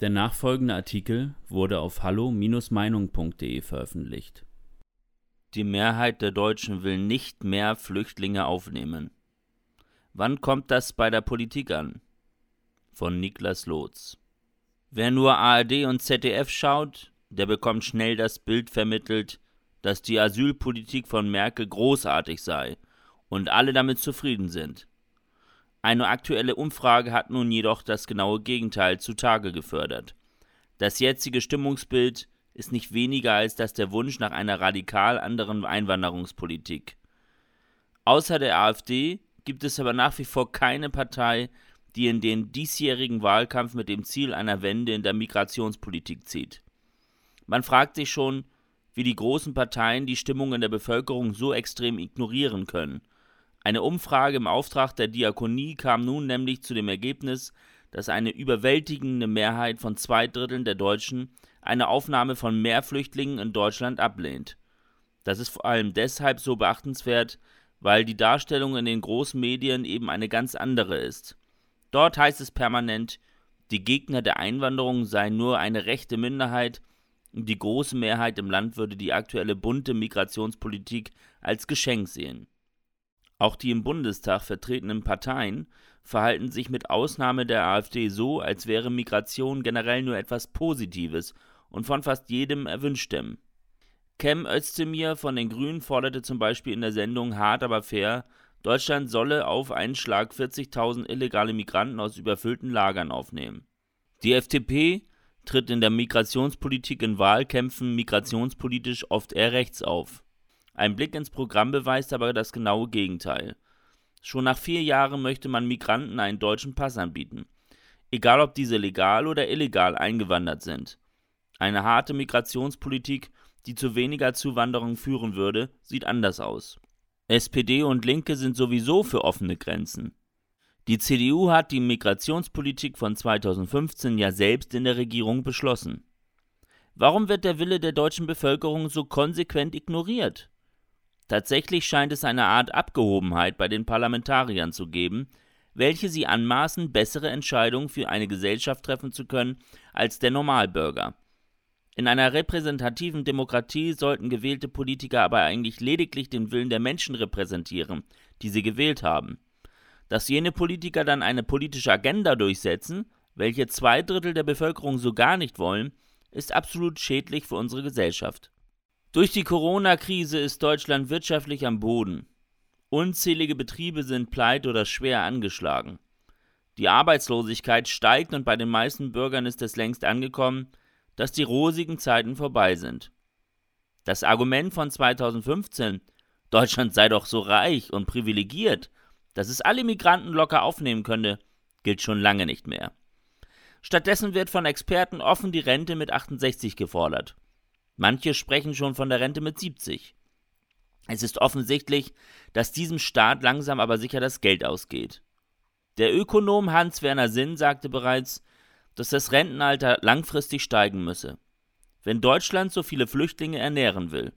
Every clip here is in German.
Der nachfolgende Artikel wurde auf hallo-meinung.de veröffentlicht. Die Mehrheit der Deutschen will nicht mehr Flüchtlinge aufnehmen. Wann kommt das bei der Politik an? Von Niklas Lotz. Wer nur ARD und ZDF schaut, der bekommt schnell das Bild vermittelt, dass die Asylpolitik von Merkel großartig sei und alle damit zufrieden sind. Eine aktuelle Umfrage hat nun jedoch das genaue Gegenteil zutage gefördert. Das jetzige Stimmungsbild ist nicht weniger als das der Wunsch nach einer radikal anderen Einwanderungspolitik. Außer der AfD gibt es aber nach wie vor keine Partei, die in den diesjährigen Wahlkampf mit dem Ziel einer Wende in der Migrationspolitik zieht. Man fragt sich schon, wie die großen Parteien die Stimmung in der Bevölkerung so extrem ignorieren können – eine Umfrage im Auftrag der Diakonie kam nun nämlich zu dem Ergebnis, dass eine überwältigende Mehrheit von zwei Dritteln der Deutschen eine Aufnahme von mehr Flüchtlingen in Deutschland ablehnt. Das ist vor allem deshalb so beachtenswert, weil die Darstellung in den großen Medien eben eine ganz andere ist. Dort heißt es permanent, die Gegner der Einwanderung seien nur eine rechte Minderheit und die große Mehrheit im Land würde die aktuelle bunte Migrationspolitik als Geschenk sehen. Auch die im Bundestag vertretenen Parteien verhalten sich mit Ausnahme der AfD so, als wäre Migration generell nur etwas Positives und von fast jedem erwünschtem. Cem Özdemir von den Grünen forderte zum Beispiel in der Sendung Hart aber fair, Deutschland solle auf einen Schlag 40.000 illegale Migranten aus überfüllten Lagern aufnehmen. Die FDP tritt in der Migrationspolitik in Wahlkämpfen migrationspolitisch oft eher rechts auf. Ein Blick ins Programm beweist aber das genaue Gegenteil. Schon nach vier Jahren möchte man Migranten einen deutschen Pass anbieten, egal ob diese legal oder illegal eingewandert sind. Eine harte Migrationspolitik, die zu weniger Zuwanderung führen würde, sieht anders aus. SPD und Linke sind sowieso für offene Grenzen. Die CDU hat die Migrationspolitik von 2015 ja selbst in der Regierung beschlossen. Warum wird der Wille der deutschen Bevölkerung so konsequent ignoriert? Tatsächlich scheint es eine Art Abgehobenheit bei den Parlamentariern zu geben, welche sie anmaßen, bessere Entscheidungen für eine Gesellschaft treffen zu können als der Normalbürger. In einer repräsentativen Demokratie sollten gewählte Politiker aber eigentlich lediglich den Willen der Menschen repräsentieren, die sie gewählt haben. Dass jene Politiker dann eine politische Agenda durchsetzen, welche zwei Drittel der Bevölkerung so gar nicht wollen, ist absolut schädlich für unsere Gesellschaft. Durch die Corona-Krise ist Deutschland wirtschaftlich am Boden. Unzählige Betriebe sind pleite oder schwer angeschlagen. Die Arbeitslosigkeit steigt und bei den meisten Bürgern ist es längst angekommen, dass die rosigen Zeiten vorbei sind. Das Argument von 2015, Deutschland sei doch so reich und privilegiert, dass es alle Migranten locker aufnehmen könne, gilt schon lange nicht mehr. Stattdessen wird von Experten offen die Rente mit 68 gefordert. Manche sprechen schon von der Rente mit 70. Es ist offensichtlich, dass diesem Staat langsam aber sicher das Geld ausgeht. Der Ökonom Hans-Werner Sinn sagte bereits, dass das Rentenalter langfristig steigen müsse, wenn Deutschland so viele Flüchtlinge ernähren will.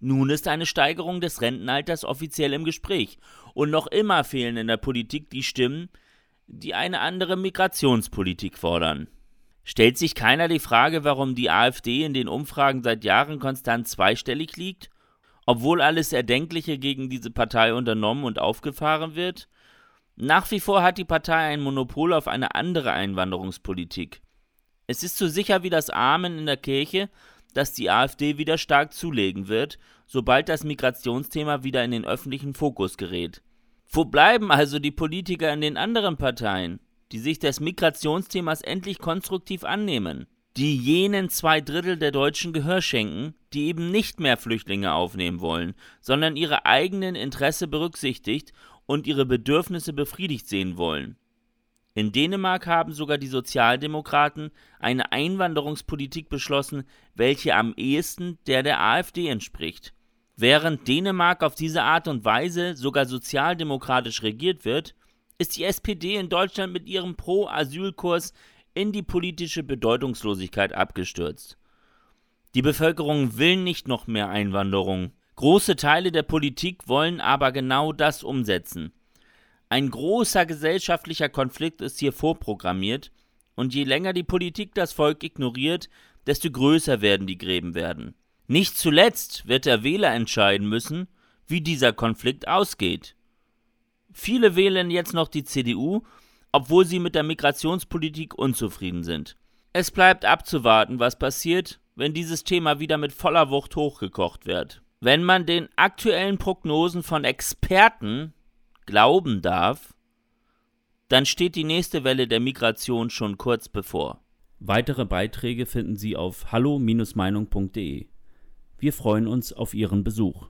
Nun ist eine Steigerung des Rentenalters offiziell im Gespräch, und noch immer fehlen in der Politik die Stimmen, die eine andere Migrationspolitik fordern. Stellt sich keiner die Frage, warum die AfD in den Umfragen seit Jahren konstant zweistellig liegt, obwohl alles Erdenkliche gegen diese Partei unternommen und aufgefahren wird? Nach wie vor hat die Partei ein Monopol auf eine andere Einwanderungspolitik. Es ist so sicher wie das Amen in der Kirche, dass die AfD wieder stark zulegen wird, sobald das Migrationsthema wieder in den öffentlichen Fokus gerät. Wo bleiben also die Politiker in den anderen Parteien? Die sich des Migrationsthemas endlich konstruktiv annehmen, die jenen zwei Drittel der Deutschen Gehör schenken, die eben nicht mehr Flüchtlinge aufnehmen wollen, sondern ihre eigenen Interesse berücksichtigt und ihre Bedürfnisse befriedigt sehen wollen. In Dänemark haben sogar die Sozialdemokraten eine Einwanderungspolitik beschlossen, welche am ehesten der der AfD entspricht. Während Dänemark auf diese Art und Weise sogar sozialdemokratisch regiert wird, ist die SPD in Deutschland mit ihrem Pro-Asyl-Kurs in die politische Bedeutungslosigkeit abgestürzt. Die Bevölkerung will nicht noch mehr Einwanderung. Große Teile der Politik wollen aber genau das umsetzen. Ein großer gesellschaftlicher Konflikt ist hier vorprogrammiert Und je länger die Politik das Volk ignoriert, desto größer werden die Gräben werden. Nicht zuletzt wird der Wähler entscheiden müssen, wie dieser Konflikt ausgeht. Viele wählen jetzt noch die CDU, obwohl sie mit der Migrationspolitik unzufrieden sind. Es bleibt abzuwarten, was passiert, wenn dieses Thema wieder mit voller Wucht hochgekocht wird. Wenn man den aktuellen Prognosen von Experten glauben darf, dann steht die nächste Welle der Migration schon kurz bevor. Weitere Beiträge finden Sie auf hallo-meinung.de. Wir freuen uns auf Ihren Besuch.